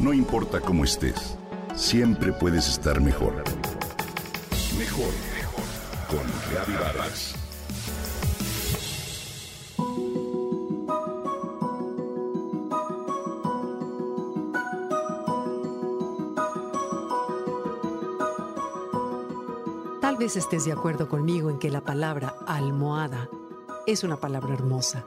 No importa cómo estés, siempre puedes estar mejor. Mejor, mejor. Con Reavivadas. Tal vez estés de acuerdo conmigo en que la palabra almohada es una palabra hermosa.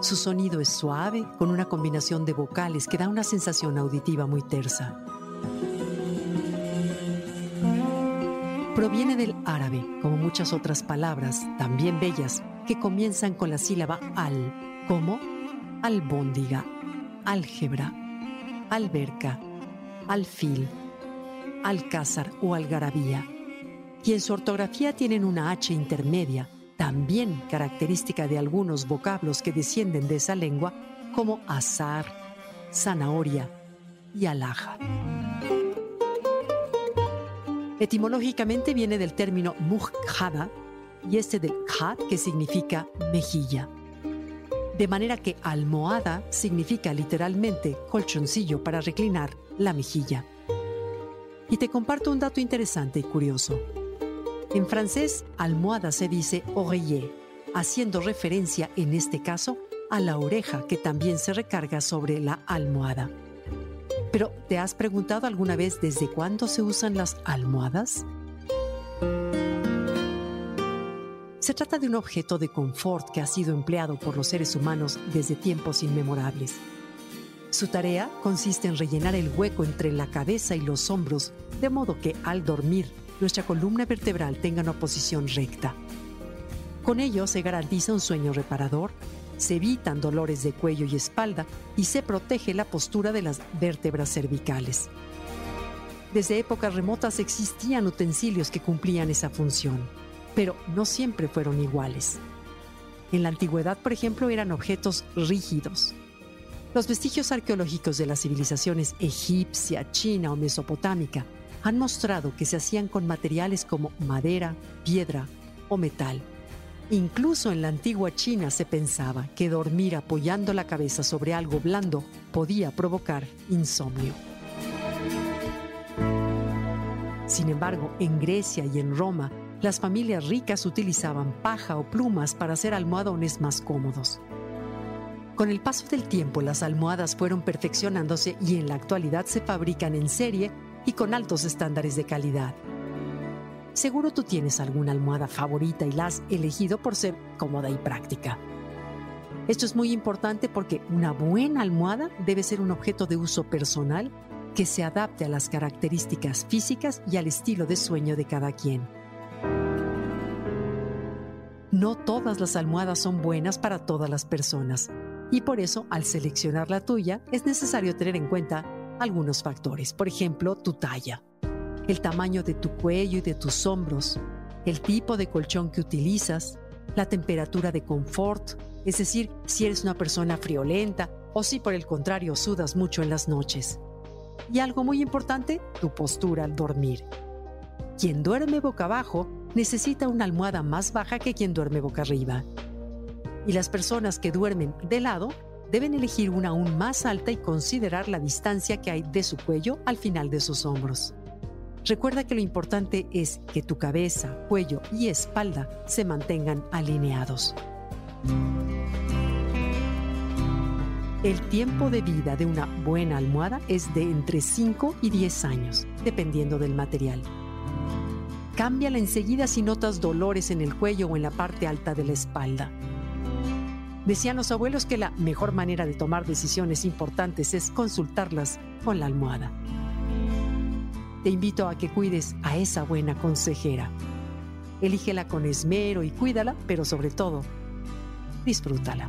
Su sonido es suave, con una combinación de vocales que da una sensación auditiva muy tersa. Proviene del árabe, como muchas otras palabras, también bellas, que comienzan con la sílaba al, como albóndiga, álgebra, alberca, alfil, alcázar o algarabía, y en su ortografía tienen una H intermedia, también característica de algunos vocablos que descienden de esa lengua, como azar, zanahoria y alhaja. Etimológicamente viene del término mujhada y este del had que significa mejilla. De manera que almohada significa literalmente colchoncillo para reclinar la mejilla. Y te comparto un dato interesante y curioso. En francés, almohada se dice oreiller, haciendo referencia en este caso a la oreja que también se recarga sobre la almohada. Pero, ¿te has preguntado alguna vez desde cuándo se usan las almohadas? Se trata de un objeto de confort que ha sido empleado por los seres humanos desde tiempos inmemorables. Su tarea consiste en rellenar el hueco entre la cabeza y los hombros, de modo que al dormir nuestra columna vertebral tenga una posición recta. Con ello se garantiza un sueño reparador, se evitan dolores de cuello y espalda y se protege la postura de las vértebras cervicales. Desde épocas remotas existían utensilios que cumplían esa función, pero no siempre fueron iguales. En la antigüedad, por ejemplo, eran objetos rígidos. Los vestigios arqueológicos de las civilizaciones egipcia, china o mesopotámica han mostrado que se hacían con materiales como madera, piedra o metal. Incluso en la antigua China se pensaba que dormir apoyando la cabeza sobre algo blando podía provocar insomnio. Sin embargo, en Grecia y en Roma, las familias ricas utilizaban paja o plumas para hacer almohadones más cómodos. Con el paso del tiempo, las almohadas fueron perfeccionándose y en la actualidad se fabrican en serie y con altos estándares de calidad. Seguro tú tienes alguna almohada favorita y la has elegido por ser cómoda y práctica. Esto es muy importante porque una buena almohada debe ser un objeto de uso personal que se adapte a las características físicas y al estilo de sueño de cada quien. No todas las almohadas son buenas para todas las personas y por eso al seleccionar la tuya es necesario tener en cuenta algunos factores, por ejemplo, tu talla, el tamaño de tu cuello y de tus hombros, el tipo de colchón que utilizas, la temperatura de confort, es decir, si eres una persona friolenta o si por el contrario sudas mucho en las noches. Y algo muy importante, tu postura al dormir. Quien duerme boca abajo necesita una almohada más baja que quien duerme boca arriba. Y las personas que duermen de lado deben elegir una aún más alta y considerar la distancia que hay de su cuello al final de sus hombros. Recuerda que lo importante es que tu cabeza, cuello y espalda se mantengan alineados. El tiempo de vida de una buena almohada es de entre 5 y 10 años, dependiendo del material. Cámbiala enseguida si notas dolores en el cuello o en la parte alta de la espalda. Decían los abuelos que la mejor manera de tomar decisiones importantes es consultarlas con la almohada. Te invito a que cuides a esa buena consejera. Elígela con esmero y cuídala, pero sobre todo, disfrútala.